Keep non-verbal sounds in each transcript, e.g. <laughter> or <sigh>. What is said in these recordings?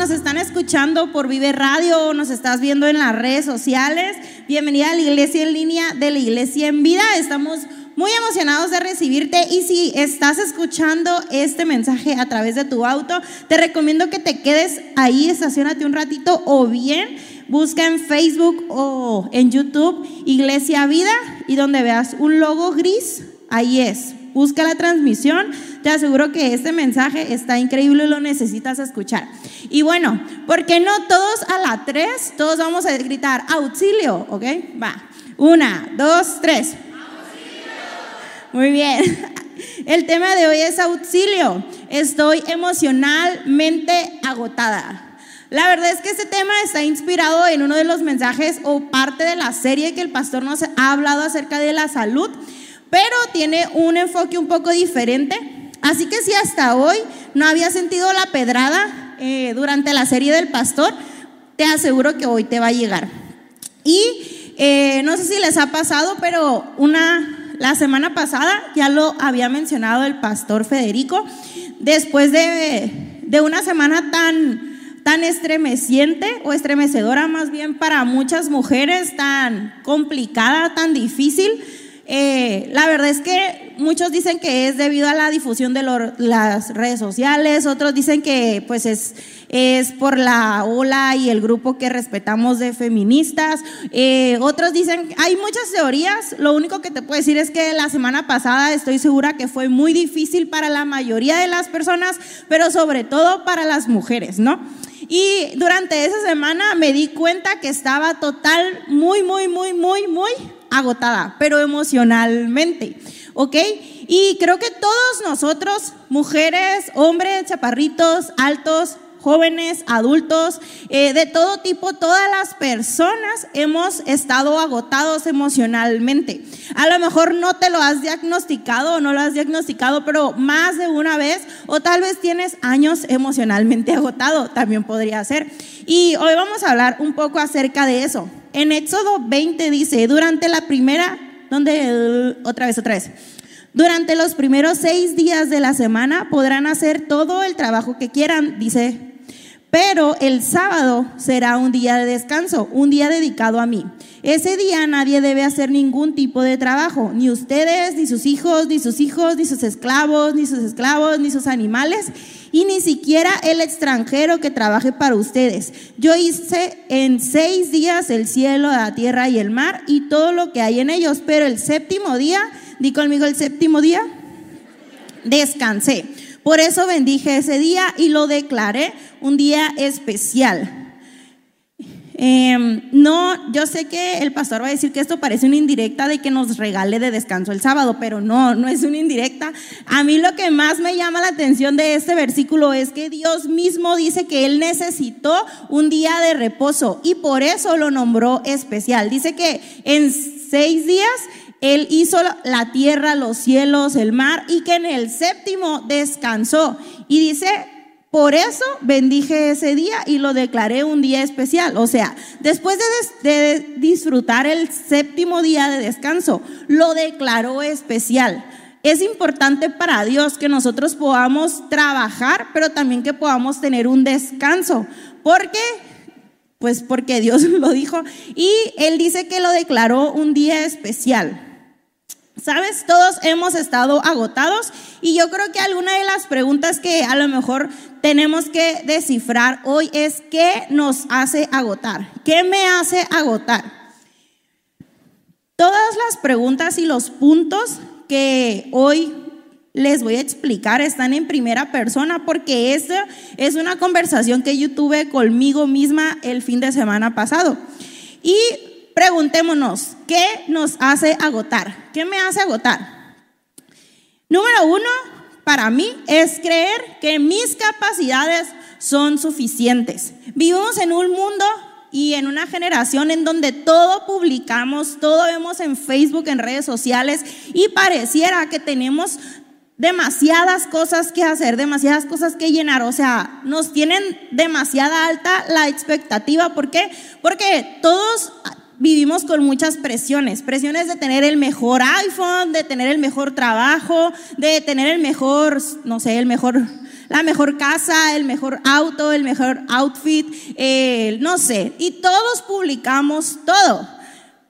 nos están escuchando por Vive Radio o nos estás viendo en las redes sociales, bienvenida a la iglesia en línea de la iglesia en vida. Estamos muy emocionados de recibirte y si estás escuchando este mensaje a través de tu auto, te recomiendo que te quedes ahí, estacionate un ratito o bien busca en Facebook o en YouTube Iglesia Vida y donde veas un logo gris, ahí es busca la transmisión, te aseguro que este mensaje está increíble y lo necesitas escuchar. Y bueno, ¿por qué no todos a la tres? Todos vamos a gritar auxilio, ¿ok? Va. Una, dos, tres. Muy bien. <laughs> El tema de hoy es auxilio. Estoy emocionalmente agotada. La verdad es que este tema está inspirado en uno de los mensajes o parte de la serie que el pastor nos ha hablado acerca de la salud pero tiene un enfoque un poco diferente. Así que si hasta hoy no había sentido la pedrada eh, durante la serie del pastor, te aseguro que hoy te va a llegar. Y eh, no sé si les ha pasado, pero una, la semana pasada ya lo había mencionado el pastor Federico, después de, de una semana tan, tan estremeciente o estremecedora más bien para muchas mujeres, tan complicada, tan difícil eh, la verdad es que muchos dicen que es debido a la difusión de las redes sociales, otros dicen que pues es, es por la ola y el grupo que respetamos de feministas, eh, otros dicen, hay muchas teorías, lo único que te puedo decir es que la semana pasada estoy segura que fue muy difícil para la mayoría de las personas, pero sobre todo para las mujeres, ¿no? Y durante esa semana me di cuenta que estaba total, muy, muy, muy, muy, muy agotada, pero emocionalmente, ¿ok? Y creo que todos nosotros, mujeres, hombres, chaparritos, altos, jóvenes, adultos, eh, de todo tipo, todas las personas hemos estado agotados emocionalmente. A lo mejor no te lo has diagnosticado o no lo has diagnosticado, pero más de una vez, o tal vez tienes años emocionalmente <laughs> agotado, también podría ser. Y hoy vamos a hablar un poco acerca de eso. En Éxodo 20 dice, durante la primera, donde, otra vez, otra vez. Durante los primeros seis días de la semana podrán hacer todo el trabajo que quieran, dice pero el sábado será un día de descanso, un día dedicado a mí. Ese día nadie debe hacer ningún tipo de trabajo, ni ustedes, ni sus hijos, ni sus hijos, ni sus esclavos, ni sus esclavos, ni sus animales, y ni siquiera el extranjero que trabaje para ustedes. Yo hice en seis días el cielo, la tierra y el mar y todo lo que hay en ellos, pero el séptimo día, di conmigo el séptimo día, descansé. Por eso bendije ese día y lo declaré un día especial. Em, no, yo sé que el pastor va a decir que esto parece una indirecta de que nos regale de descanso el sábado, pero no, no es una indirecta. A mí lo que más me llama la atención de este versículo es que Dios mismo dice que Él necesitó un día de reposo y por eso lo nombró especial. Dice que en seis días él hizo la tierra, los cielos, el mar y que en el séptimo descansó. Y dice, por eso bendije ese día y lo declaré un día especial. O sea, después de, de, disfrutar el séptimo día de descanso, lo declaró especial. Es importante para Dios que nosotros podamos trabajar, pero también que podamos tener un descanso. ¿Por qué? Pues porque Dios <laughs> lo dijo y Él dice que lo declaró un día especial. Sabes, todos hemos estado agotados y yo creo que alguna de las preguntas que a lo mejor tenemos que descifrar hoy es ¿qué nos hace agotar? ¿Qué me hace agotar? Todas las preguntas y los puntos que hoy les voy a explicar están en primera persona porque esta es una conversación que yo tuve conmigo misma el fin de semana pasado. Y preguntémonos, ¿qué nos hace agotar? ¿Qué me hace agotar? Número uno, para mí, es creer que mis capacidades son suficientes. Vivimos en un mundo y en una generación en donde todo publicamos, todo vemos en Facebook, en redes sociales y pareciera que tenemos demasiadas cosas que hacer, demasiadas cosas que llenar. O sea, nos tienen demasiada alta la expectativa. ¿Por qué? Porque todos vivimos con muchas presiones, presiones de tener el mejor iPhone, de tener el mejor trabajo, de tener el mejor, no sé, el mejor la mejor casa, el mejor auto, el mejor outfit, eh, no sé, y todos publicamos todo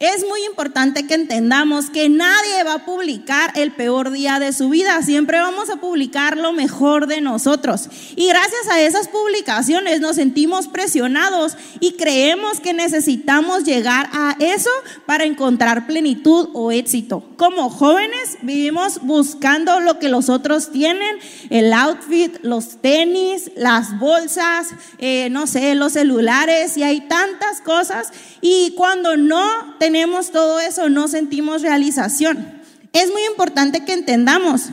es muy importante que entendamos que nadie va a publicar el peor día de su vida, siempre vamos a publicar lo mejor de nosotros. Y gracias a esas publicaciones nos sentimos presionados y creemos que necesitamos llegar a eso para encontrar plenitud o éxito. Como jóvenes vivimos buscando lo que los otros tienen, el outfit, los tenis, las bolsas, eh, no sé, los celulares y hay tantas cosas. Y cuando no tenemos tenemos todo eso, no sentimos realización. Es muy importante que entendamos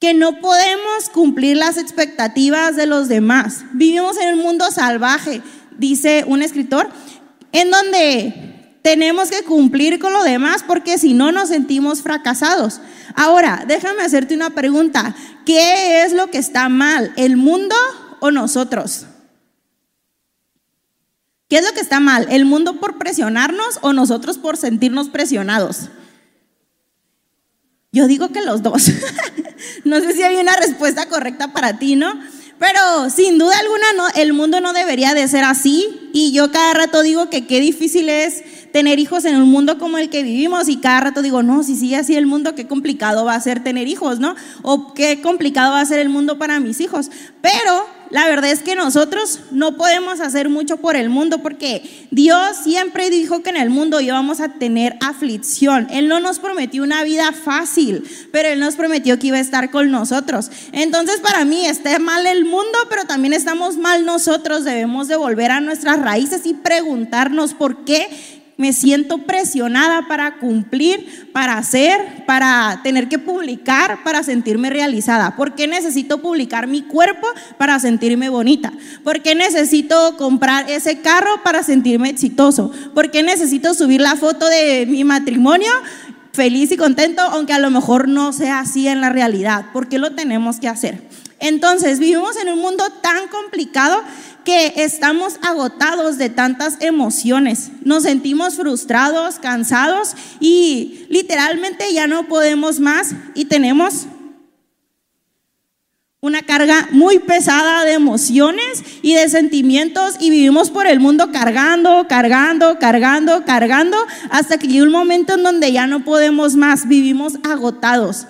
que no podemos cumplir las expectativas de los demás. Vivimos en un mundo salvaje, dice un escritor, en donde tenemos que cumplir con lo demás porque si no nos sentimos fracasados. Ahora, déjame hacerte una pregunta. ¿Qué es lo que está mal? ¿El mundo o nosotros? ¿Qué es lo que está mal? ¿El mundo por presionarnos o nosotros por sentirnos presionados? Yo digo que los dos. <laughs> no sé si hay una respuesta correcta para ti, ¿no? Pero sin duda alguna no, el mundo no debería de ser así. Y yo cada rato digo que qué difícil es tener hijos en un mundo como el que vivimos y cada rato digo, no, si sigue así el mundo, qué complicado va a ser tener hijos, ¿no? O qué complicado va a ser el mundo para mis hijos. Pero la verdad es que nosotros no podemos hacer mucho por el mundo porque Dios siempre dijo que en el mundo íbamos a tener aflicción. Él no nos prometió una vida fácil, pero Él nos prometió que iba a estar con nosotros. Entonces para mí está mal el mundo, pero también estamos mal nosotros. Debemos de volver a nuestras raíces y preguntarnos por qué me siento presionada para cumplir, para hacer, para tener que publicar, para sentirme realizada. ¿Por qué necesito publicar mi cuerpo para sentirme bonita? ¿Por qué necesito comprar ese carro para sentirme exitoso? ¿Por qué necesito subir la foto de mi matrimonio feliz y contento, aunque a lo mejor no sea así en la realidad? ¿Por qué lo tenemos que hacer? Entonces, vivimos en un mundo tan complicado que estamos agotados de tantas emociones, nos sentimos frustrados, cansados y literalmente ya no podemos más y tenemos una carga muy pesada de emociones y de sentimientos y vivimos por el mundo cargando, cargando, cargando, cargando, hasta que llega un momento en donde ya no podemos más, vivimos agotados.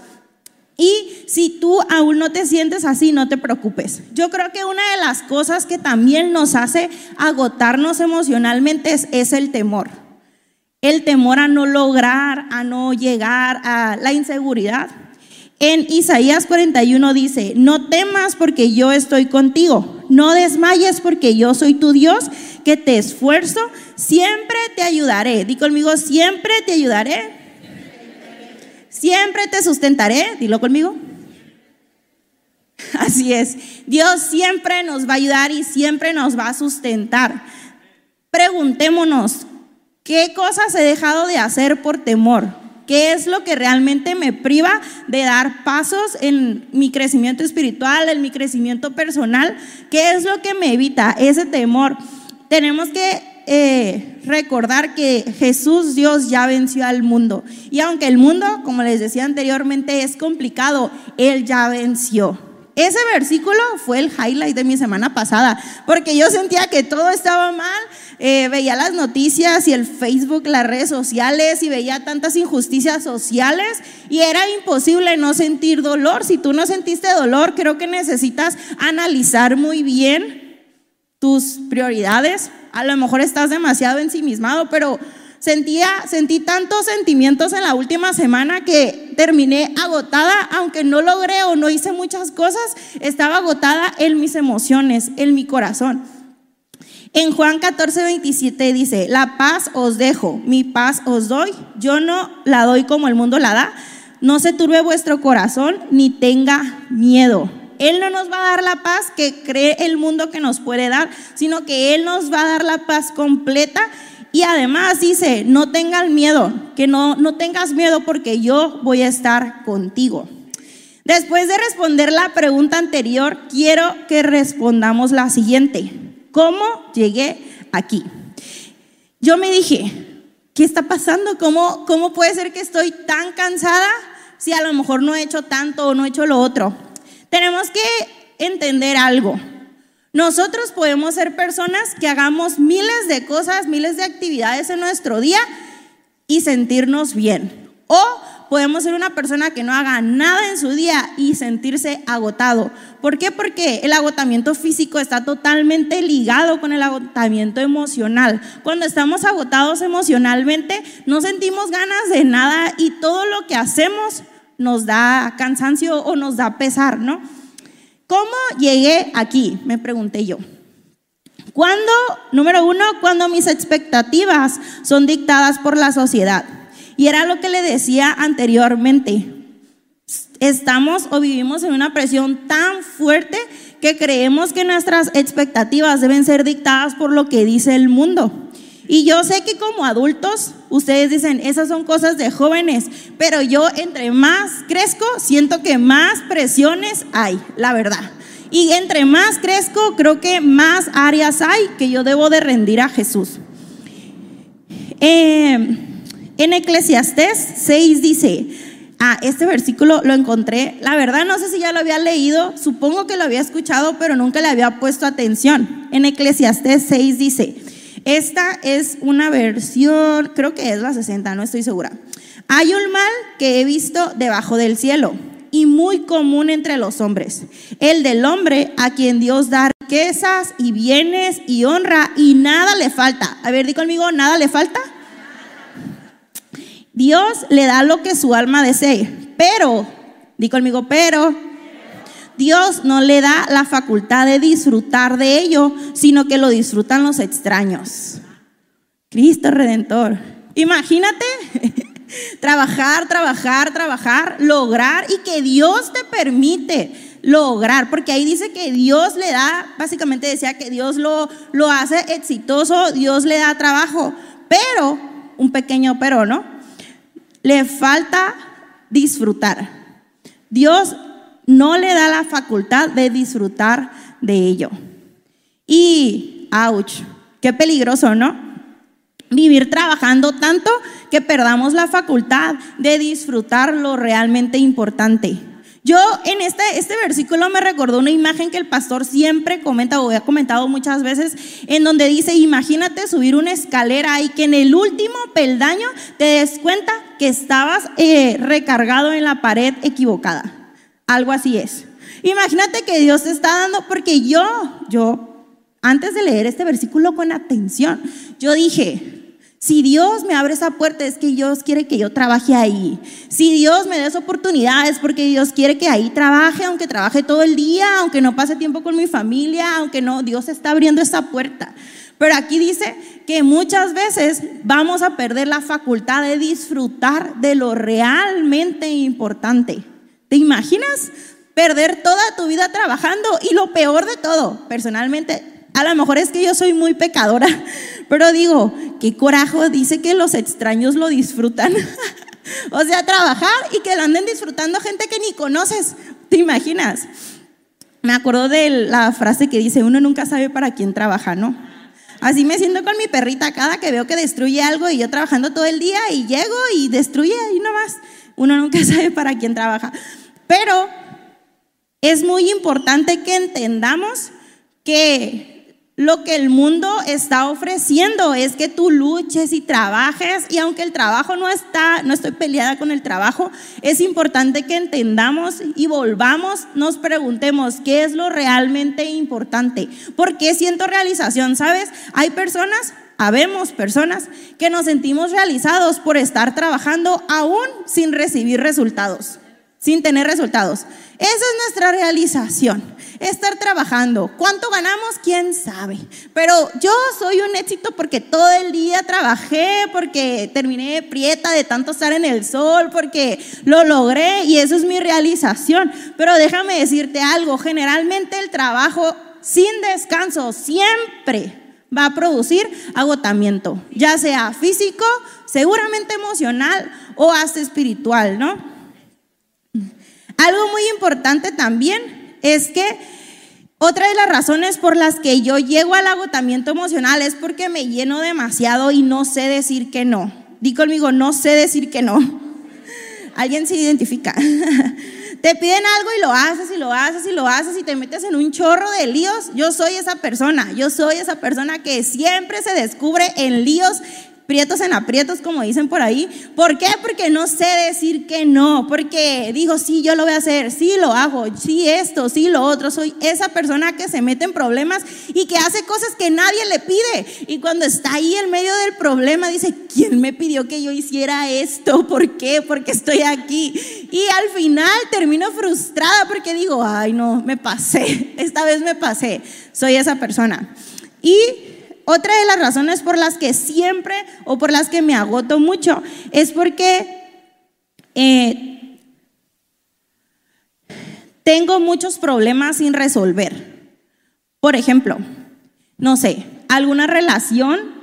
Y si tú aún no te sientes así, no te preocupes. Yo creo que una de las cosas que también nos hace agotarnos emocionalmente es, el temor. El temor a no lograr, a no llegar, a la inseguridad. En Isaías 41 dice, no temas porque yo estoy contigo, no desmayes porque yo soy tu Dios, que te esfuerzo, siempre te ayudaré. Di conmigo, siempre te ayudaré Siempre te sustentaré, dilo conmigo. <laughs> Así es, Dios siempre nos va a ayudar y siempre nos va a sustentar. Preguntémonos, ¿qué cosas he dejado de hacer por temor? ¿Qué es lo que realmente me priva de dar pasos en mi crecimiento espiritual, en mi crecimiento personal? ¿Qué es lo que me evita ese temor? Tenemos que eh, recordar que Jesús Dios ya venció al mundo. Y aunque el mundo, como les decía anteriormente, es complicado, Él ya venció. Ese versículo fue el highlight de mi semana pasada, porque yo sentía que todo estaba mal, eh, veía las noticias y el Facebook, las redes sociales y veía tantas injusticias sociales y era imposible no sentir dolor. Si tú no sentiste dolor, creo que necesitas analizar muy bien tus prioridades, a lo mejor estás demasiado ensimismado, pero sentía, sentí tantos sentimientos en la última semana que terminé agotada, aunque no logré o no hice muchas cosas, estaba agotada en mis emociones, en mi corazón. En Juan 14, 27 dice, la paz os dejo, mi paz os doy, yo no la doy como el mundo la da, no se turbe vuestro corazón ni tenga miedo. Él no nos va a dar la paz que cree el mundo que nos puede dar, sino que Él nos va a dar la paz completa. Y además dice, no tengan miedo, que no, no tengas miedo porque yo voy a estar contigo. Después de responder la pregunta anterior, quiero que respondamos la siguiente. ¿Cómo llegué aquí? Yo me dije, ¿qué está pasando? ¿Cómo, ¿Cómo puede ser que estoy tan cansada si a lo mejor no he hecho tanto o no he hecho lo otro? Tenemos que entender algo. Nosotros podemos ser personas que hagamos miles de cosas, miles de actividades en nuestro día y sentirnos bien. O podemos ser una persona que no haga nada en su día y sentirse agotado. ¿Por qué? Porque el agotamiento físico está totalmente ligado con el agotamiento emocional. Cuando estamos agotados emocionalmente, no sentimos ganas de nada y todo lo que hacemos nos da cansancio o nos da pesar, ¿no? ¿Cómo llegué aquí? Me pregunté yo. Cuando, número uno, cuando mis expectativas son dictadas por la sociedad. Y era lo que le decía anteriormente. Estamos o vivimos en una presión tan fuerte que creemos que nuestras expectativas deben ser dictadas por lo que dice el mundo. Y yo sé que como adultos, ustedes dicen, esas son cosas de jóvenes, pero yo entre más crezco, siento que más presiones hay, la verdad. Y entre más crezco, creo que más áreas hay que yo debo de rendir a Jesús. Eh, en Eclesiastés 6 dice, ah, este versículo lo encontré, la verdad no sé si ya lo había leído, supongo que lo había escuchado, pero nunca le había puesto atención. En Eclesiastés 6 dice, esta es una versión, creo que es la 60, no estoy segura. Hay un mal que he visto debajo del cielo y muy común entre los hombres, el del hombre a quien Dios da riquezas y bienes y honra y nada le falta. A ver, di conmigo, nada le falta. Dios le da lo que su alma desee, pero, di conmigo, pero Dios no le da la facultad de disfrutar de ello, sino que lo disfrutan los extraños. Cristo Redentor. Imagínate <laughs> trabajar, trabajar, trabajar, lograr y que Dios te permite lograr, porque ahí dice que Dios le da, básicamente decía que Dios lo, lo hace exitoso, Dios le da trabajo, pero, un pequeño pero, ¿no? le falta disfrutar. Dios no le da la facultad de disfrutar de ello. Y, ouch, qué peligroso, ¿no? Vivir trabajando tanto que perdamos la facultad de disfrutar lo realmente importante. Yo en este, este versículo me recordó una imagen que el pastor siempre comenta o ha comentado muchas veces, en donde dice, imagínate subir una escalera y que en el último peldaño te des cuenta que estabas eh, recargado en la pared equivocada. Algo así es. Imagínate que Dios te está dando, porque yo, yo, antes de leer este versículo con atención, yo dije, si Dios me abre esa puerta es que Dios quiere que yo trabaje ahí. Si Dios me da esa oportunidad es porque Dios quiere que ahí trabaje, aunque trabaje todo el día, aunque no pase tiempo con mi familia, aunque no, Dios está abriendo esa puerta. Pero aquí dice que muchas veces vamos a perder la facultad de disfrutar de lo realmente importante. ¿Te imaginas? Perder toda tu vida trabajando y lo peor de todo, personalmente, a lo mejor es que yo soy muy pecadora, <laughs> pero digo, qué corajo dice que los extraños lo disfrutan. <laughs> o sea, trabajar y que lo anden disfrutando gente que ni conoces. ¿Te imaginas? Me acuerdo de la frase que dice, uno nunca sabe para quién trabaja, ¿no? Así me siento con mi perrita cada que veo que destruye algo y yo trabajando todo el día y llego y destruye y nomás. Uno nunca <laughs> sabe para quién trabaja. Pero es muy importante que entendamos que lo que el mundo está ofreciendo es que tú luches y trabajes y aunque el trabajo no está, no estoy peleada con el trabajo, es importante que entendamos y volvamos, nos preguntemos qué es lo realmente importante. ¿Por qué siento realización? ¿Sabes? Hay personas, habemos personas que nos sentimos realizados por estar trabajando aún sin recibir resultados, sin tener resultados. Esa es nuestra realización estar trabajando. ¿Cuánto ganamos? ¿Quién sabe? Pero yo soy un éxito porque todo el día trabajé, porque terminé prieta de tanto estar en el sol, porque lo logré y eso es mi realización. Pero déjame decirte algo, generalmente el trabajo sin descanso siempre va a producir agotamiento, ya sea físico, seguramente emocional o hasta espiritual, ¿no? Algo muy importante también es que otra de las razones por las que yo llego al agotamiento emocional es porque me lleno demasiado y no sé decir que no. Di conmigo, no sé decir que no. Alguien se identifica. <laughs> te piden algo y lo haces y lo haces y lo haces y te metes en un chorro de líos. Yo soy esa persona, yo soy esa persona que siempre se descubre en líos prietos en aprietos, como dicen por ahí. ¿Por qué? Porque no sé decir que no, porque digo, sí, yo lo voy a hacer, sí lo hago, sí esto, sí lo otro. Soy esa persona que se mete en problemas y que hace cosas que nadie le pide. Y cuando está ahí en medio del problema, dice, ¿quién me pidió que yo hiciera esto? ¿Por qué? Porque estoy aquí. Y al final termino frustrada porque digo, ay, no, me pasé, <laughs> esta vez me pasé. Soy esa persona. Y otra de las razones por las que siempre o por las que me agoto mucho es porque eh, tengo muchos problemas sin resolver. Por ejemplo, no sé, alguna relación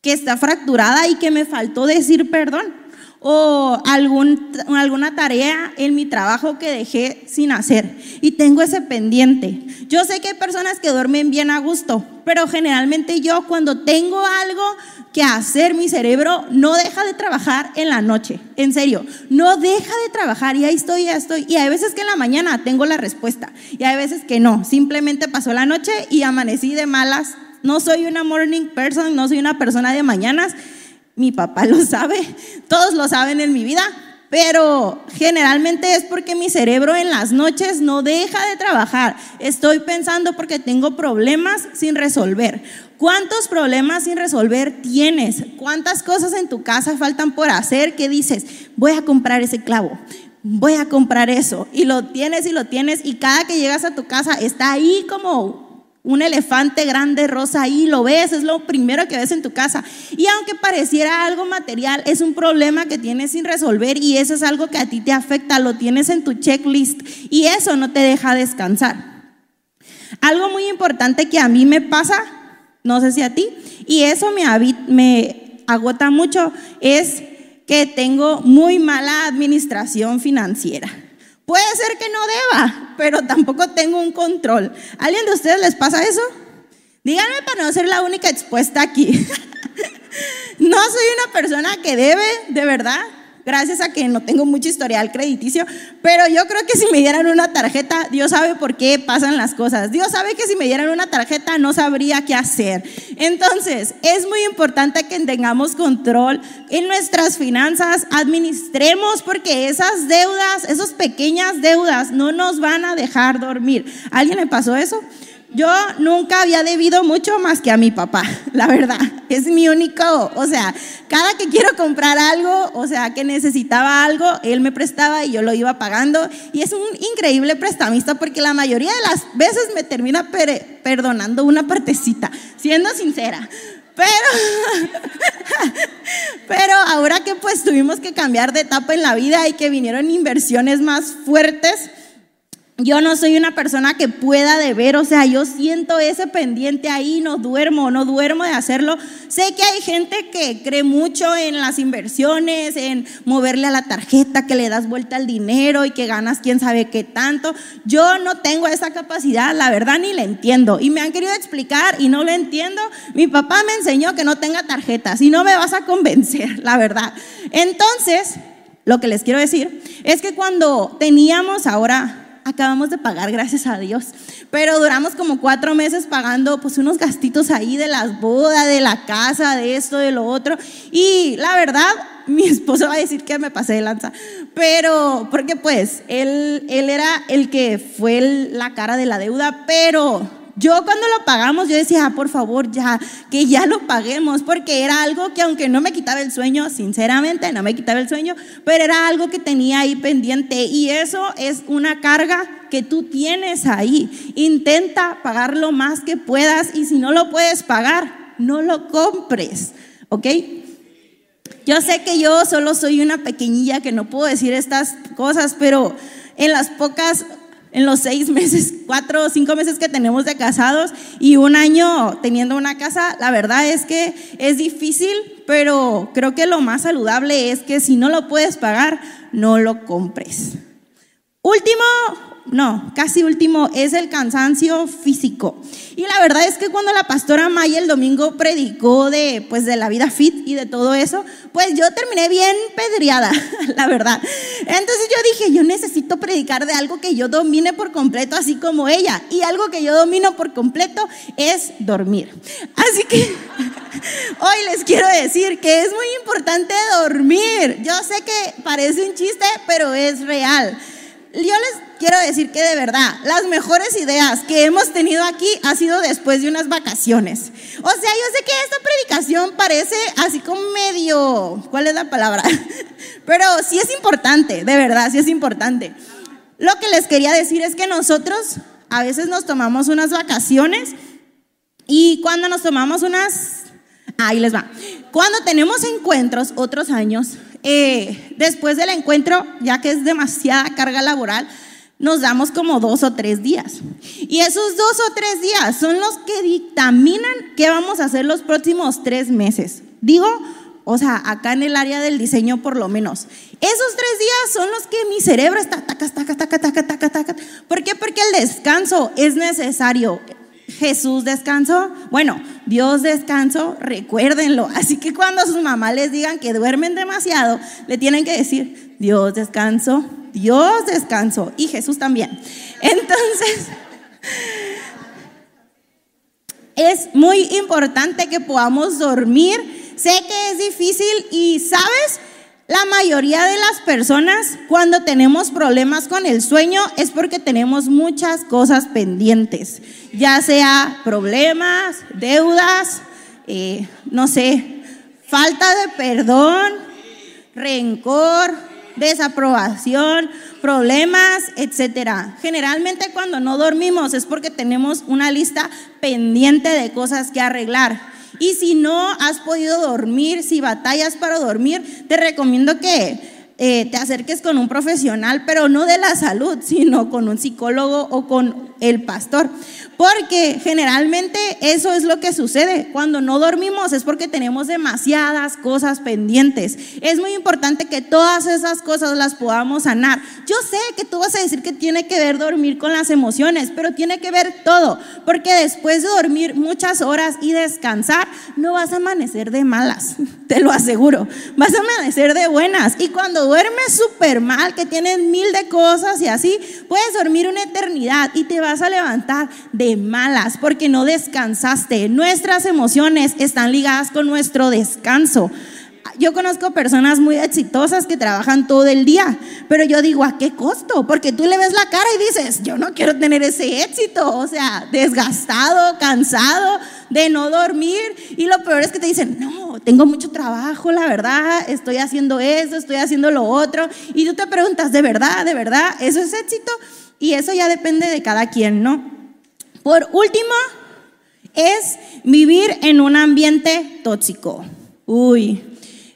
que está fracturada y que me faltó decir perdón o algún, alguna tarea en mi trabajo que dejé sin hacer y tengo ese pendiente. Yo sé que hay personas que duermen bien a gusto, pero generalmente yo cuando tengo algo que hacer, mi cerebro no deja de trabajar en la noche, en serio, no deja de trabajar y ahí estoy, ya estoy. Y hay veces que en la mañana tengo la respuesta y hay veces que no, simplemente pasó la noche y amanecí de malas. No soy una morning person, no soy una persona de mañanas mi papá lo sabe, todos lo saben en mi vida, pero generalmente es porque mi cerebro en las noches no deja de trabajar. Estoy pensando porque tengo problemas sin resolver. ¿Cuántos problemas sin resolver tienes? ¿Cuántas cosas en tu casa faltan por hacer que dices, voy a comprar ese clavo? Voy a comprar eso. Y lo tienes y lo tienes y cada que llegas a tu casa está ahí como un elefante grande rosa ahí, lo ves, es lo primero que ves en tu casa. Y aunque pareciera algo material, es un problema que tienes sin resolver y eso es algo que a ti te afecta, lo tienes en tu checklist y eso no te deja descansar. Algo muy importante que a mí me pasa, no sé si a ti, y eso me, me agota mucho, es que tengo muy mala administración financiera. Puede ser que no deba, pero tampoco tengo un control. ¿Alguien de ustedes les pasa eso? Díganme para no ser la única expuesta aquí. <laughs> no soy una persona que debe, de verdad gracias a que no tengo mucho historial crediticio, pero yo creo que si me dieran una tarjeta, Dios sabe por qué pasan las cosas. Dios sabe que si me dieran una tarjeta no sabría qué hacer. Entonces, es muy importante que tengamos control en nuestras finanzas, administremos porque esas deudas, esas pequeñas deudas no nos van a dejar dormir. ¿Alguien le pasó eso? Yo nunca había debido mucho más que a mi papá, <laughs> la verdad. Es mi único, o sea, cada que quiero comprar algo, o sea, que necesitaba algo, él me prestaba y yo lo iba pagando. Y es un increíble prestamista porque la mayoría de las veces me termina perdonando una partecita, siendo sincera. Pero, <laughs> pero ahora que pues tuvimos que cambiar de etapa en la vida y que vinieron inversiones más fuertes, yo no soy una persona que pueda deber, o sea, yo siento ese pendiente ahí, no duermo, no duermo de hacerlo. Sé que hay gente que cree mucho en las inversiones, en moverle a la tarjeta, que le das vuelta al dinero y que ganas quién sabe qué tanto. Yo no tengo esa capacidad, la verdad ni la entiendo. Y me han querido explicar y no lo entiendo. Mi papá me enseñó que no tenga tarjetas y no me vas a convencer, la verdad. Entonces, lo que les quiero decir es que cuando teníamos ahora acabamos de pagar, gracias a Dios. Pero duramos como cuatro meses pagando pues unos gastitos ahí de las bodas, de la casa, de esto, de lo otro. Y la verdad, <laughs> mi esposo va a decir que me pasé de lanza. Pero, porque pues, él, él era el que fue la cara de la deuda, pero yo cuando lo pagamos, yo decía, ah, por favor, ya, que ya lo paguemos, porque era algo que aunque no me quitaba el sueño, sinceramente no me quitaba el sueño, pero era algo que tenía ahí pendiente y eso es una carga que tú tienes ahí. Intenta pagar lo más que puedas y si no lo puedes pagar, no lo compres, ¿ok? Yo sé que yo solo soy una pequeñilla que no puedo decir estas cosas, pero en las pocas en los seis meses, cuatro o cinco meses que tenemos de casados y un año teniendo una casa, la verdad es que es difícil, pero creo que lo más saludable es que si no lo puedes pagar, no lo compres. Último, no, casi último es el cansancio físico. Y la verdad es que cuando la pastora Maya el domingo predicó de, pues, de la vida fit y de todo eso, pues yo terminé bien pedreada, <laughs> la verdad. Entonces yo dije, yo necesito predicar de algo que yo domine por completo, así como ella. Y algo que yo domino por completo es dormir. Así que <laughs> hoy les quiero decir que es muy importante dormir. Yo sé que parece un chiste, pero es real. Yo les quiero decir que de verdad, las mejores ideas que hemos tenido aquí ha sido después de unas vacaciones. O sea, yo sé que esta predicación parece así como medio, ¿cuál es la palabra? <laughs> Pero sí es importante, de verdad, sí es importante. Lo que les quería decir es que nosotros a veces nos tomamos unas vacaciones y cuando nos tomamos unas, ahí les va, cuando tenemos encuentros otros años, eh, después del encuentro, ya que es demasiada carga laboral, nos damos como dos o tres días. Y esos dos o tres días son los que dictaminan qué vamos a hacer los próximos tres meses. Digo, o sea, acá en el área del diseño por lo menos. Esos tres días son los que mi cerebro está taca, taca, taca, taca, taca, taca. ¿Por qué? Porque el descanso es necesario. Jesús descansó, bueno, Dios descansó, recuérdenlo. <laughs> Así que cuando sus mamás les digan que duermen demasiado, le tienen que decir, Dios descansó, Dios descansó y Jesús también. <laughs> Entonces, es muy importante que podamos dormir. Sé que es difícil y, ¿sabes? La mayoría de las personas cuando tenemos problemas con el sueño es porque tenemos muchas cosas pendientes, ya sea problemas, deudas, eh, no sé, falta de perdón, rencor, desaprobación, problemas, etcétera. Generalmente cuando no dormimos es porque tenemos una lista pendiente de cosas que arreglar. Y si no has podido dormir, si batallas para dormir, te recomiendo que eh, te acerques con un profesional, pero no de la salud, <laughs> sino con un psicólogo o con el pastor. Porque generalmente eso es lo que sucede. Cuando no dormimos es porque tenemos demasiadas cosas pendientes. Es muy importante que todas esas cosas las podamos sanar. Yo sé que tú vas a decir que tiene que ver dormir con las emociones, pero tiene que ver todo. Porque después de dormir muchas horas y descansar, no vas a amanecer de malas, <laughs> te lo aseguro. Vas a amanecer de buenas. Y cuando duermes súper mal, que tienes mil de cosas y así, puedes dormir una eternidad y te vas a levantar de malas porque no descansaste. Nuestras emociones están ligadas con nuestro descanso. Yo conozco personas muy exitosas que trabajan todo el día, pero yo digo, ¿a qué costo? Porque tú le ves la cara y dices, yo no quiero tener ese éxito, o sea, desgastado, cansado de no dormir. Y lo peor es que te dicen, no, tengo mucho trabajo, la verdad, estoy haciendo eso, estoy haciendo lo otro. Y tú te preguntas, ¿de verdad, de verdad, eso es éxito? Y eso ya depende de cada quien, ¿no? Por último, es vivir en un ambiente tóxico. Uy,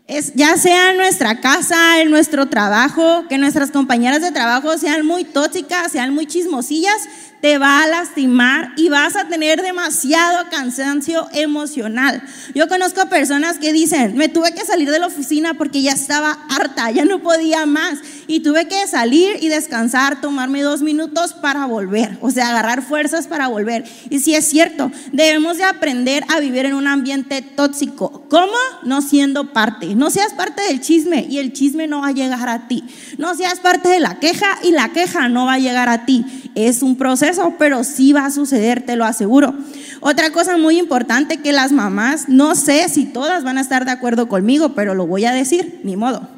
es, ya sea en nuestra casa, en nuestro trabajo, que nuestras compañeras de trabajo sean muy tóxicas, sean muy chismosillas, te va a lastimar y vas a tener demasiado cansancio emocional. Yo conozco personas que dicen, me tuve que salir de la oficina porque ya estaba harta, ya no podía más y tuve que salir y descansar, tomarme dos minutos para volver, o sea, agarrar fuerzas para volver. Y si es cierto, debemos de aprender a vivir en un ambiente tóxico. ¿Cómo? No siendo parte. No seas parte del chisme y el chisme no va a llegar a ti. No seas parte de la queja y la queja no va a llegar a ti. Es un proceso pero sí va a suceder, te lo aseguro. Otra cosa muy importante que las mamás, no sé si todas van a estar de acuerdo conmigo, pero lo voy a decir, ni modo,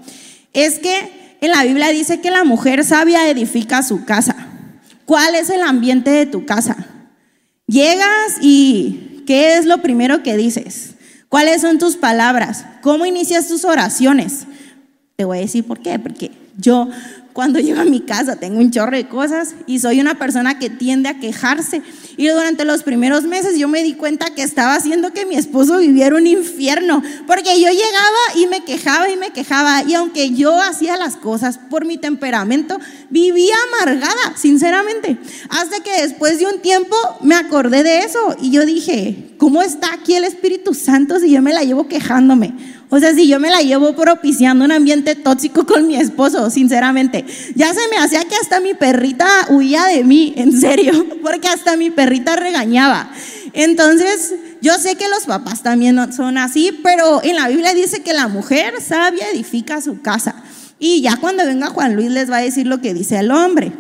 es que en la Biblia dice que la mujer sabia edifica su casa. ¿Cuál es el ambiente de tu casa? Llegas y ¿qué es lo primero que dices? ¿Cuáles son tus palabras? ¿Cómo inicias tus oraciones? Te voy a decir por qué, porque yo cuando llego a mi casa tengo un chorro de cosas y soy una persona que tiende a quejarse. Y durante los primeros meses yo me di cuenta que estaba haciendo que mi esposo viviera un infierno, porque yo llegaba y me quejaba y me quejaba. Y aunque yo hacía las cosas por mi temperamento, vivía amargada, sinceramente. Hasta que después de un tiempo me acordé de eso y yo dije, ¿cómo está aquí el Espíritu Santo si yo me la llevo quejándome? O sea, si yo me la llevo propiciando un ambiente tóxico con mi esposo, sinceramente, ya se me hacía que hasta mi perrita huía de mí, en serio, <laughs> porque hasta mi perrita regañaba. Entonces, yo sé que los papás también son así, pero en la Biblia dice que la mujer sabia edifica su casa. Y ya cuando venga Juan Luis les va a decir lo que dice el hombre.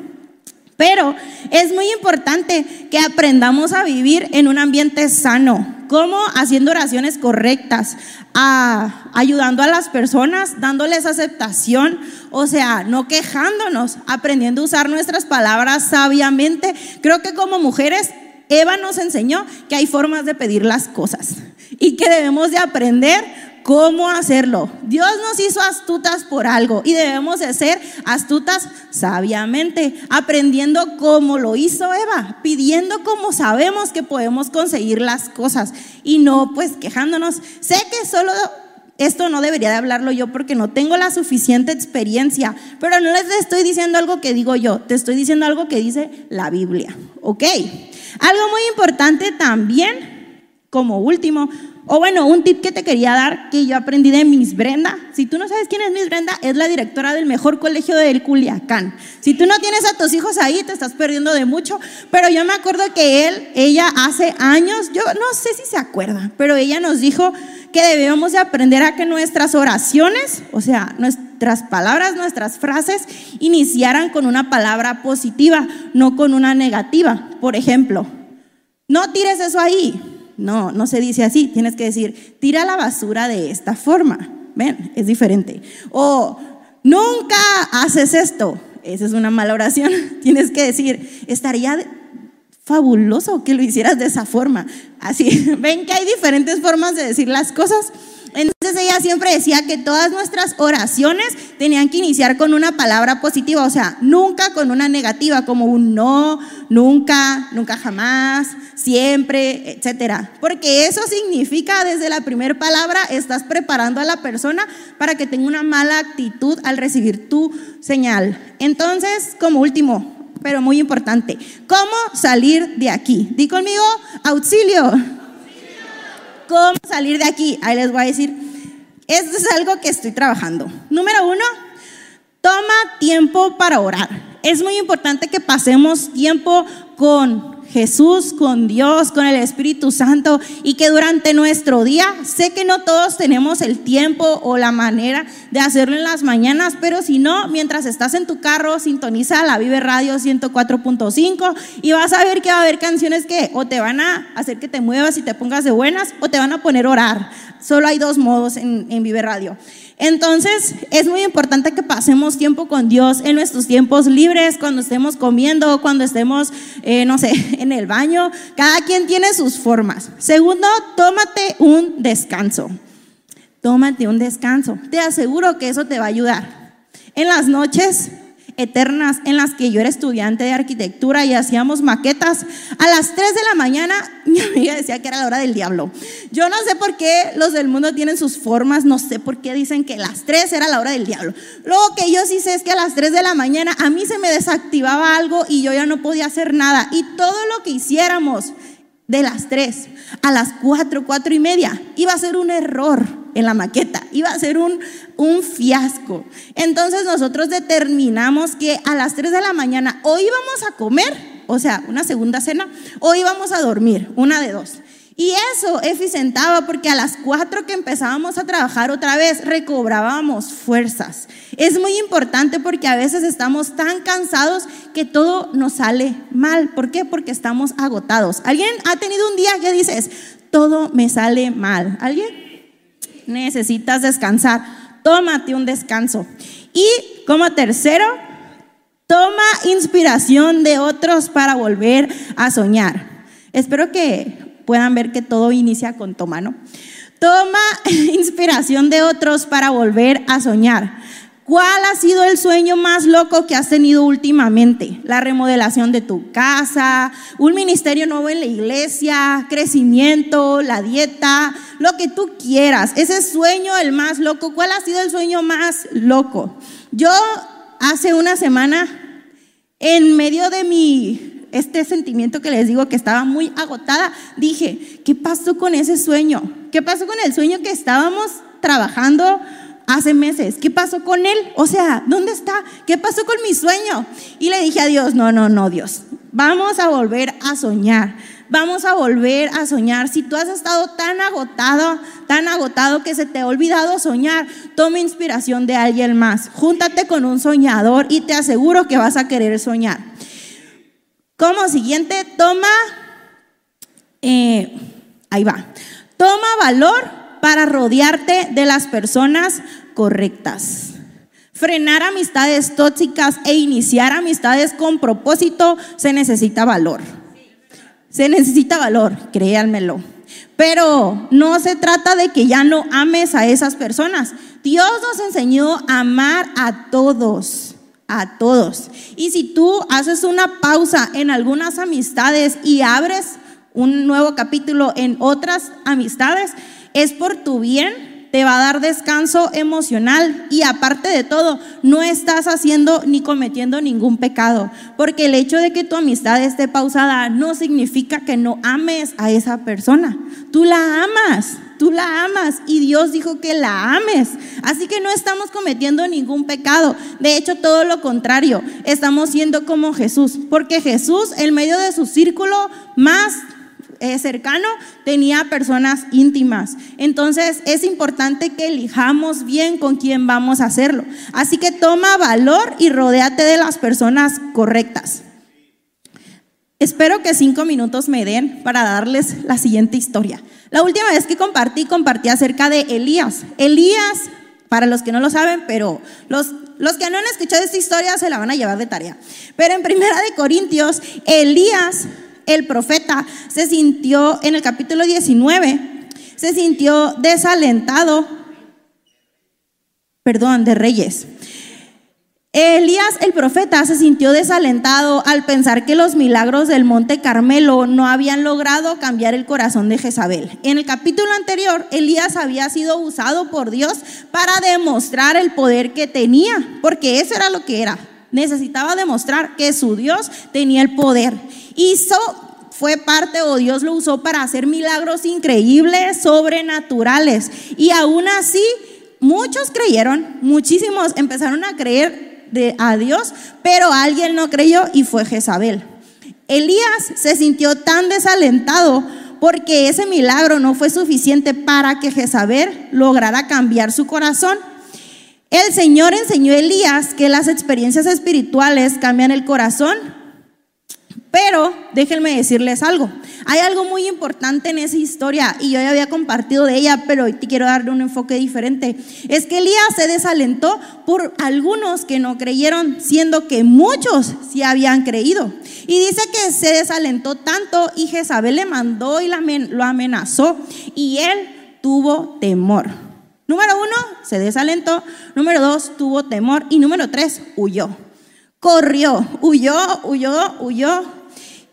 Pero es muy importante que aprendamos a vivir en un ambiente sano, como haciendo oraciones correctas, ayudando a las personas, dándoles aceptación, o sea, no quejándonos, aprendiendo a usar nuestras palabras sabiamente. Creo que como mujeres, Eva nos enseñó que hay formas de pedir las cosas y que debemos de aprender cómo hacerlo. Dios nos hizo astutas por algo y debemos de ser astutas sabiamente, aprendiendo cómo lo hizo Eva, pidiendo cómo sabemos que podemos conseguir las cosas y no pues quejándonos. Sé que solo esto no debería de hablarlo yo porque no tengo la suficiente experiencia, pero no les estoy diciendo algo que digo yo, te estoy diciendo algo que dice la Biblia, ¿ok? Algo muy importante también, como último, o bueno, un tip que te quería dar que yo aprendí de Miss Brenda. Si tú no sabes quién es Miss Brenda, es la directora del mejor colegio del Culiacán. Si tú no tienes a tus hijos ahí, te estás perdiendo de mucho. Pero yo me acuerdo que él, ella hace años, yo no sé si se acuerda, pero ella nos dijo que debemos de aprender a que nuestras oraciones, o sea, nuestras palabras, nuestras frases, iniciaran con una palabra positiva, no con una negativa. Por ejemplo, no tires eso ahí no, no se dice así. Tienes que decir, tira la basura de esta forma. Ven, es diferente. O nunca haces esto. Esa es una mala oración. <laughs> Tienes que decir, estaría fabuloso que lo hicieras de esa forma. Así, <laughs> ven que hay diferentes formas de decir las cosas. Ella siempre decía que todas nuestras oraciones tenían que iniciar con una palabra positiva, o sea, nunca con una negativa, como un no, nunca, nunca jamás, siempre, etcétera. Porque eso significa desde la primera palabra estás preparando a la persona para que tenga una mala actitud al recibir tu señal. Entonces, como último, pero muy importante, ¿cómo salir de aquí? Di conmigo, auxilio. ¿Cómo salir de aquí? Ahí les voy a decir. Esto es algo que estoy trabajando. Número uno, toma tiempo para orar. Es muy importante que pasemos tiempo con Jesús, con Dios, con el Espíritu Santo y que durante nuestro día, sé que no todos tenemos el tiempo o la manera de hacerlo en las mañanas, pero si no, mientras estás en tu carro, sintoniza la Vive Radio 104.5 y vas a ver que va a haber canciones que o te van a hacer que te muevas y te pongas de buenas o te van a poner a orar. Solo hay dos modos en, en Vive Radio. Entonces, es muy importante que pasemos tiempo con Dios en nuestros tiempos libres, cuando estemos comiendo, cuando estemos, eh, no sé, <laughs> en el baño. Cada quien tiene sus formas. Segundo, tómate un descanso. Tómate un descanso. Te aseguro que eso te va a ayudar. En las noches eternas en las que yo era estudiante de arquitectura y hacíamos maquetas, a las 3 de la mañana <laughs> mi amiga decía que era la hora del diablo. Yo no sé por qué los del mundo tienen sus formas, no sé por qué dicen que las 3 era la hora del diablo. Lo que yo sí sé es que a las 3 de la mañana a mí se me desactivaba algo y yo ya no podía hacer nada. Y todo lo que hiciéramos de las 3 a las 4, 4 y media iba a ser un error en la maqueta, iba a ser un, un fiasco. Entonces nosotros determinamos que a las 3 de la mañana o íbamos a comer, o sea, una segunda cena, o íbamos a dormir, una de dos. Y eso eficientaba porque a las 4 que empezábamos a trabajar otra vez recobrábamos fuerzas. Es muy importante porque a veces estamos tan cansados que todo nos sale mal. ¿Por qué? Porque estamos agotados. ¿Alguien ha tenido un día que dices, todo me sale mal? ¿Alguien? Necesitas descansar. Tómate un descanso. Y como tercero, toma inspiración de otros para volver a soñar. Espero que puedan ver que todo inicia con toma, ¿no? Toma <laughs> inspiración de otros para volver a soñar. ¿Cuál ha sido el sueño más loco que has tenido últimamente? La remodelación de tu casa, un ministerio nuevo en la iglesia, crecimiento, la dieta, lo que tú quieras. Ese sueño, el más loco. ¿Cuál ha sido el sueño más loco? Yo hace una semana, en medio de mi, este sentimiento que les digo que estaba muy agotada, dije, ¿qué pasó con ese sueño? ¿Qué pasó con el sueño que estábamos trabajando hace meses. ¿Qué pasó con él? O sea, ¿dónde está? ¿Qué pasó con mi sueño? Y le dije a Dios, no, no, no, Dios, vamos a volver a soñar. Vamos a volver a soñar. Si tú has estado tan agotado, tan agotado que se te ha olvidado soñar, toma inspiración de alguien más. Júntate con un soñador y te aseguro que vas a querer soñar. Como siguiente, toma, eh, ahí va, toma valor para rodearte de las personas correctas. Frenar amistades tóxicas e iniciar amistades con propósito se necesita valor. Se necesita valor, créanmelo. Pero no se trata de que ya no ames a esas personas. Dios nos enseñó a amar a todos, a todos. Y si tú haces una pausa en algunas amistades y abres un nuevo capítulo en otras amistades, es por tu bien te va a dar descanso emocional y aparte de todo, no estás haciendo ni cometiendo ningún pecado, porque el hecho de que tu amistad esté pausada no significa que no ames a esa persona. Tú la amas, tú la amas y Dios dijo que la ames. Así que no estamos cometiendo ningún pecado. De hecho, todo lo contrario, estamos siendo como Jesús, porque Jesús, en medio de su círculo más eh, cercano tenía personas íntimas. Entonces es importante que elijamos bien con quién vamos a hacerlo. Así que toma valor y rodéate de las personas correctas. Espero que cinco minutos me den para darles la siguiente historia. La última vez que compartí, compartí acerca de Elías. Elías, para los que no lo saben, pero los, los que no han escuchado esta historia se la van a llevar de tarea. Pero en Primera de Corintios, Elías el profeta se sintió, en el capítulo 19, se sintió desalentado, perdón, de reyes. Elías el profeta se sintió desalentado al pensar que los milagros del monte Carmelo no habían logrado cambiar el corazón de Jezabel. En el capítulo anterior, Elías había sido usado por Dios para demostrar el poder que tenía, porque eso era lo que era. Necesitaba demostrar que su Dios tenía el poder hizo, fue parte o Dios lo usó para hacer milagros increíbles, sobrenaturales. Y aún así, muchos creyeron, muchísimos empezaron a creer de, a Dios, pero alguien no creyó y fue Jezabel. Elías se sintió tan desalentado porque ese milagro no fue suficiente para que Jezabel lograra cambiar su corazón. El Señor enseñó a Elías que las experiencias espirituales cambian el corazón pero déjenme decirles algo. Hay algo muy importante en esa historia y yo ya había compartido de ella, pero hoy te quiero darle un enfoque diferente. Es que Elías se desalentó por algunos que no creyeron, siendo que muchos sí habían creído. Y dice que se desalentó tanto y Jezabel le mandó y lo amenazó y él tuvo temor. Número uno, se desalentó. Número dos, tuvo temor. Y número tres, huyó. Corrió, huyó, huyó, huyó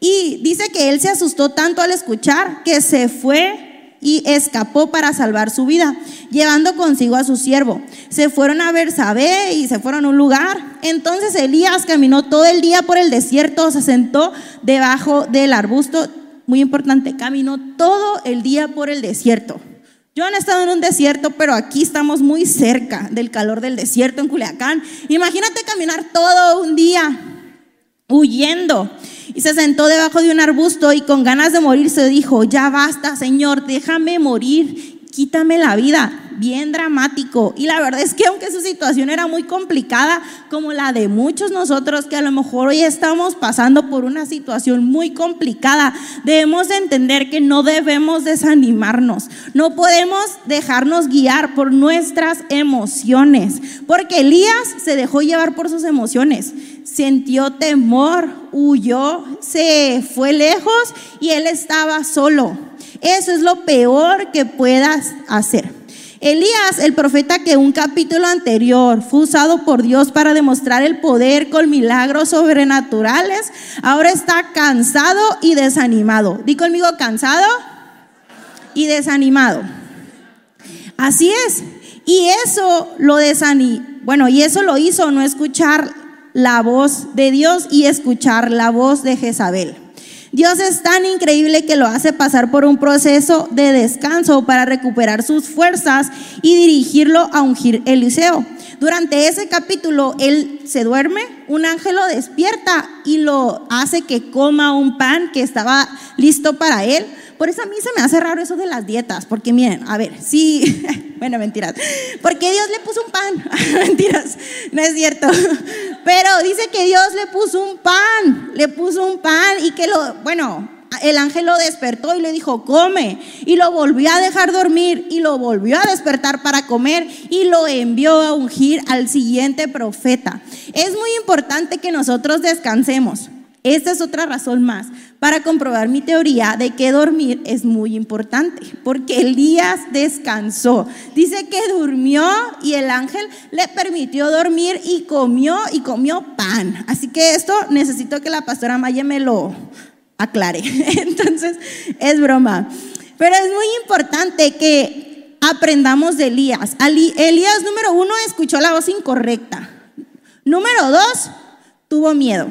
y dice que él se asustó tanto al escuchar que se fue y escapó para salvar su vida, llevando consigo a su siervo. Se fueron a Bersabé y se fueron a un lugar. Entonces Elías caminó todo el día por el desierto, se sentó debajo del arbusto. Muy importante, caminó todo el día por el desierto. Yo han estado en un desierto, pero aquí estamos muy cerca del calor del desierto en Culiacán. Imagínate caminar todo un día huyendo. Y se sentó debajo de un arbusto y con ganas de morirse dijo, ya basta, Señor, déjame morir, quítame la vida. Bien dramático. Y la verdad es que aunque su situación era muy complicada, como la de muchos nosotros que a lo mejor hoy estamos pasando por una situación muy complicada, debemos entender que no debemos desanimarnos. No podemos dejarnos guiar por nuestras emociones. Porque Elías se dejó llevar por sus emociones sintió temor, huyó, se fue lejos y él estaba solo. Eso es lo peor que puedas hacer. Elías, el profeta que un capítulo anterior fue usado por Dios para demostrar el poder con milagros sobrenaturales, ahora está cansado y desanimado. Di conmigo cansado y desanimado. Así es. Y eso lo desanimó. Bueno, y eso lo hizo no escuchar la voz de Dios y escuchar la voz de Jezabel. Dios es tan increíble que lo hace pasar por un proceso de descanso para recuperar sus fuerzas y dirigirlo a ungir Eliseo. Durante ese capítulo, él se duerme, un ángel lo despierta y lo hace que coma un pan que estaba listo para él. Por eso a mí se me hace raro eso de las dietas, porque miren, a ver, sí, <laughs> bueno, mentiras, porque Dios le puso un pan, <laughs> mentiras, no es cierto, pero dice que Dios le puso un pan, le puso un pan y que lo, bueno, el ángel lo despertó y le dijo, come. Y lo volvió a dejar dormir y lo volvió a despertar para comer y lo envió a ungir al siguiente profeta. Es muy importante que nosotros descansemos. Esta es otra razón más para comprobar mi teoría de que dormir es muy importante, porque Elías descansó. Dice que durmió y el ángel le permitió dormir y comió y comió pan. Así que esto necesito que la pastora Maya me lo aclare. <laughs> Entonces, es broma. Pero es muy importante que aprendamos de Elías. Elías número uno escuchó la voz incorrecta. Número dos, tuvo miedo.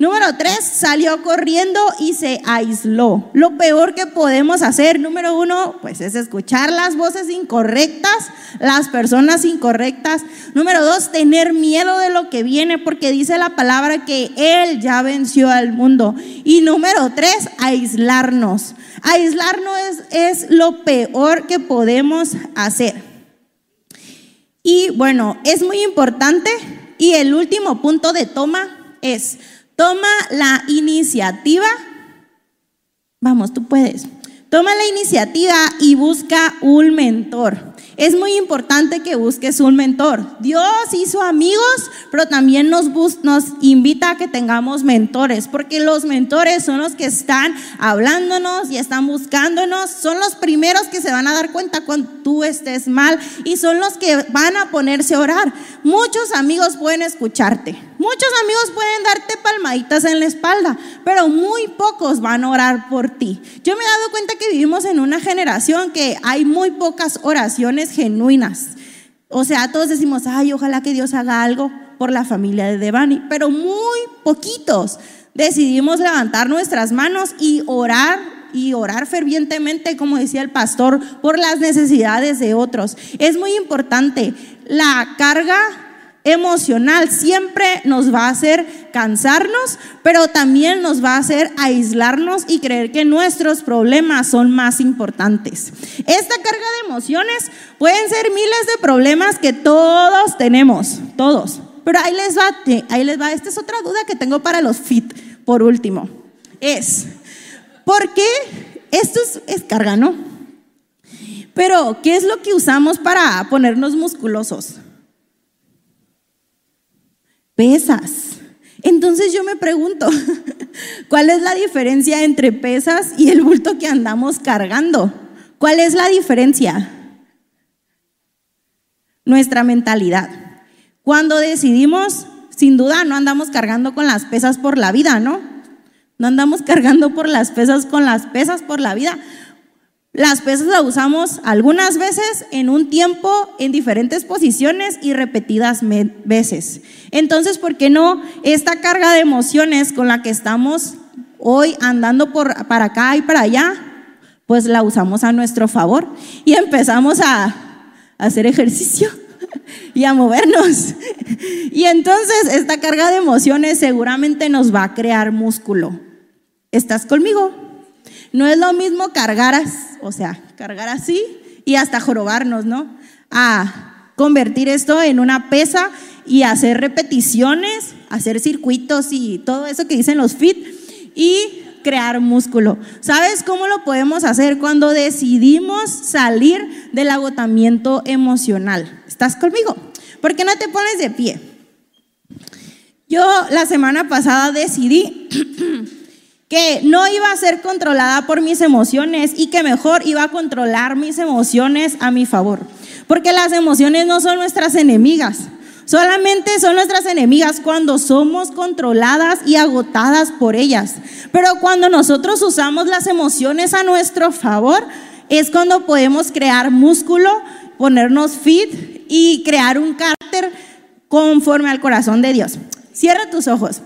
Número tres, salió corriendo y se aisló. Lo peor que podemos hacer, número uno, pues es escuchar las voces incorrectas, las personas incorrectas. Número dos, tener miedo de lo que viene porque dice la palabra que Él ya venció al mundo. Y número tres, aislarnos. Aislarnos es, es lo peor que podemos hacer. Y bueno, es muy importante. Y el último punto de toma es Toma la iniciativa. Vamos, tú puedes. Toma la iniciativa y busca un mentor. Es muy importante que busques un mentor. Dios hizo amigos, pero también nos, invita a que tengamos mentores, porque los mentores son los que están hablándonos y están buscándonos, son los primeros que se van a dar cuenta cuando tú estés mal y son los que van a ponerse a orar. Muchos amigos pueden escucharte, muchos amigos pueden darte palmaditas en la espalda, pero muy pocos van a orar por ti. Yo me he dado cuenta que vivimos en una generación que hay muy pocas oraciones genuinas. O sea, todos decimos, ay, ojalá que Dios haga algo por la familia de Devani, pero muy poquitos decidimos levantar nuestras manos y orar y orar fervientemente, como decía el pastor, por las necesidades de otros. Es muy importante. La carga emocional siempre nos va a hacer cansarnos, pero también nos va a hacer aislarnos y creer que nuestros problemas son más importantes. Esta carga de emociones pueden ser miles de problemas que todos tenemos, todos. Pero ahí les va, ahí les va. Esta es otra duda que tengo para los fit, por último. Es, ¿por qué esto es, es carga, no? Pero, ¿qué es lo que usamos para ponernos musculosos? Pesas. Entonces yo me pregunto, <laughs> ¿cuál es la diferencia entre pesas y el bulto que andamos cargando? ¿Cuál es la diferencia? Nuestra mentalidad. Cuando decidimos, sin duda no andamos cargando con las pesas por la vida, ¿no? No andamos cargando por las pesas con las pesas por la vida. Las pesas las usamos algunas veces en un tiempo, en diferentes posiciones y repetidas veces. Entonces, ¿por qué no esta carga de emociones con la que estamos hoy andando para acá y para allá? Pues la usamos a nuestro favor y empezamos a hacer ejercicio <laughs> y a movernos. <laughs> Y entonces esta carga de emociones seguramente nos va a crear músculo. ¿Estás conmigo? No es lo mismo cargar, o sea, cargar así y hasta jorobarnos, ¿no? A convertir esto en una pesa y hacer repeticiones, hacer circuitos y todo eso que dicen los fit y crear músculo. ¿Sabes cómo lo podemos hacer? Cuando decidimos salir del agotamiento emocional. ¿Estás conmigo? ¿Por qué no te pones de pie? Yo la semana pasada decidí <clears throat> que no iba a ser controlada por mis emociones y que mejor iba a controlar mis emociones a mi favor. Porque las emociones no son nuestras enemigas, solamente son nuestras enemigas cuando somos controladas y agotadas por ellas. Pero cuando nosotros usamos las emociones a nuestro favor, es cuando podemos crear músculo, ponernos fit y crear un carácter conforme al corazón de Dios. Cierra tus ojos.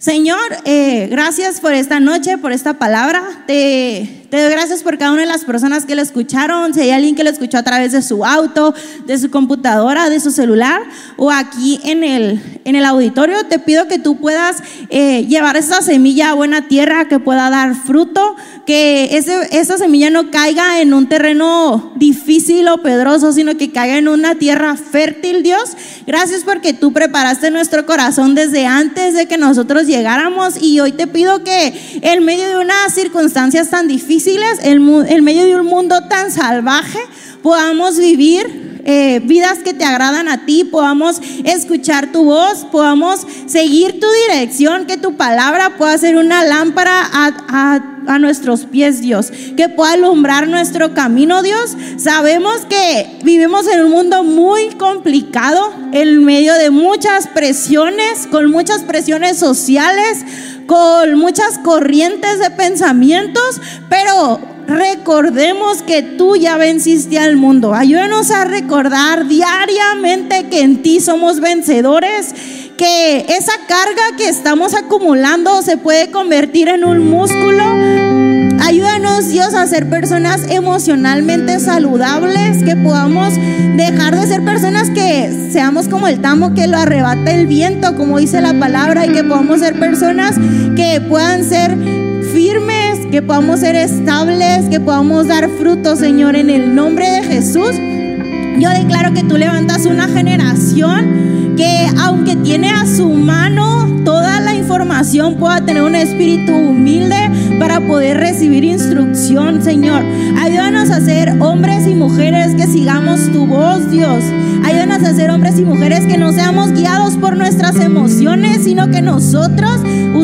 Señor, eh, gracias por esta noche, por esta palabra. Te, te doy gracias por cada una de las personas que lo escucharon. Si hay alguien que lo escuchó a través de su auto, de su computadora, de su celular o aquí en el, en el auditorio, te pido que tú puedas eh, llevar esa semilla a buena tierra, que pueda dar fruto, que ese, esa semilla no caiga en un terreno difícil o pedroso, sino que caiga en una tierra fértil, Dios. Gracias porque tú preparaste nuestro corazón desde antes de que nosotros llegáramos y hoy te pido que en medio de unas circunstancias tan difíciles, en, medio de un mundo tan salvaje, podamos vivir eh, vidas que te agradan a ti, podamos escuchar tu voz, podamos seguir tu dirección, que tu palabra pueda ser una lámpara a, nuestros pies, Dios, que pueda alumbrar nuestro camino, Dios. Sabemos que vivimos en un mundo muy complicado, en medio de muchas presiones, con muchas presiones sociales, con muchas corrientes de pensamientos, pero recordemos que tú ya venciste al mundo. Ayúdanos a recordar diariamente que en ti somos vencedores, que esa carga que estamos acumulando se puede convertir en un músculo. Ayúdanos Dios a ser personas emocionalmente saludables, que podamos dejar de ser personas que seamos como el tamo que lo arrebata el viento, como dice la palabra, y que podamos ser personas que puedan ser firmes, que podamos ser estables, que podamos dar fruto, Señor, en el nombre de Jesús. Yo declaro que tú levantas una generación que aunque tiene a su mano toda la información, pueda tener un espíritu humilde para poder recibir instrucción, Señor. Ayúdanos a ser hombres y mujeres que sigamos tu voz, Dios. Ayúdanos a ser hombres y mujeres que no seamos guiados por nuestras emociones, sino que nosotros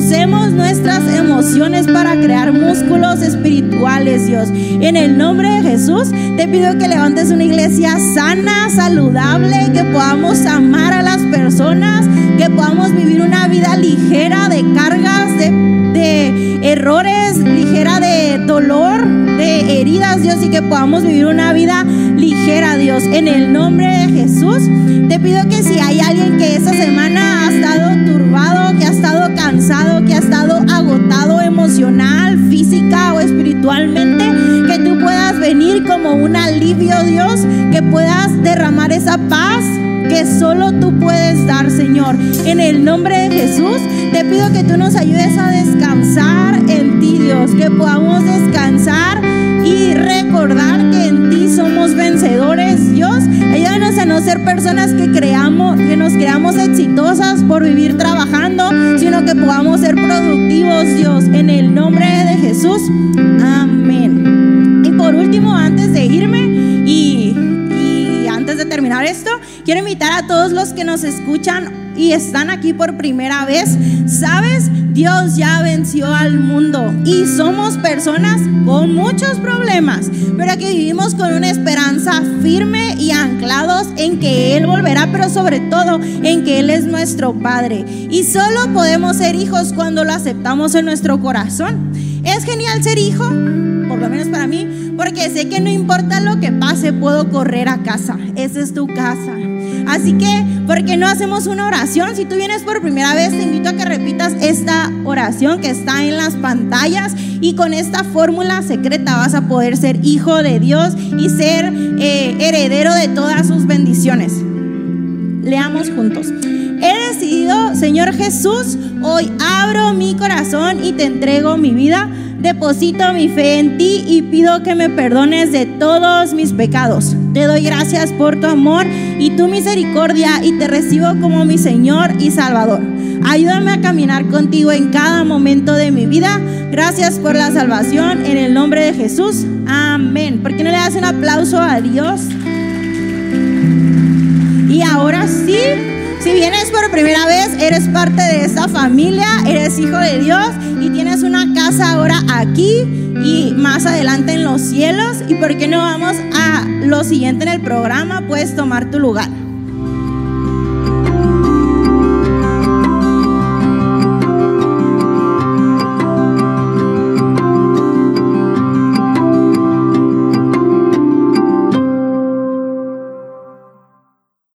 usemos nuestras emociones para crear músculos espirituales, Dios. En el nombre de Jesús, te pido que levantes una iglesia sana, saludable, que podamos amar a las personas, que podamos vivir una vida ligera de cargas, de, de errores, ligera de dolor, de heridas, Dios, y que podamos vivir una vida ligera, Dios. En el nombre de Jesús, te pido que si hay alguien que esta semana ha estado turbado, que ha estado cansado, que ha estado agotado emocional, física o espiritualmente, que tú puedas venir como un alivio, Dios, que puedas derramar esa paz que solo tú puedes dar, Señor. En el nombre de Jesús, te pido que tú nos ayudes a descansar en ti, Dios, que podamos descansar ser personas que creamos, que nos creamos exitosas por vivir trabajando, sino que podamos ser productivos, Dios, en el nombre de Jesús. Amén. Y por último, antes de irme y antes de terminar esto, quiero invitar a todos los que nos escuchan y están aquí por primera vez, ¿sabes? Dios ya venció al mundo y somos personas con muchos problemas, pero que vivimos con una esperanza firme y anclados en que Él volverá, pero sobre todo en que Él es nuestro Padre. Y solo podemos ser hijos cuando lo aceptamos en nuestro corazón. Es genial ser hijo, por lo menos para mí, porque sé que no importa lo que pase, puedo correr a casa. Esa es tu casa. Así que, ¿por qué no hacemos una oración? Si tú vienes por primera vez, te invito a que repitas esta oración que está en las pantallas y con esta fórmula secreta vas a poder ser hijo de Dios y ser eh, heredero de todas sus bendiciones. Leamos juntos. He decidido, Señor Jesús, hoy abro mi corazón y te entrego mi vida Deposito mi fe en ti y pido que me perdones de todos mis pecados. Te doy gracias por tu amor y tu misericordia y te recibo como mi Señor y Salvador. Ayúdame a caminar contigo en cada momento de mi vida. Gracias por la salvación en el nombre de Jesús. Amén. ¿Por qué no le das un aplauso a Dios? Y ahora sí. Si vienes por primera vez, eres parte de esta familia, eres hijo de Dios y tienes una casa ahora aquí y más adelante en los cielos. ¿Y por qué no vamos a lo siguiente en el programa? Puedes tomar tu lugar.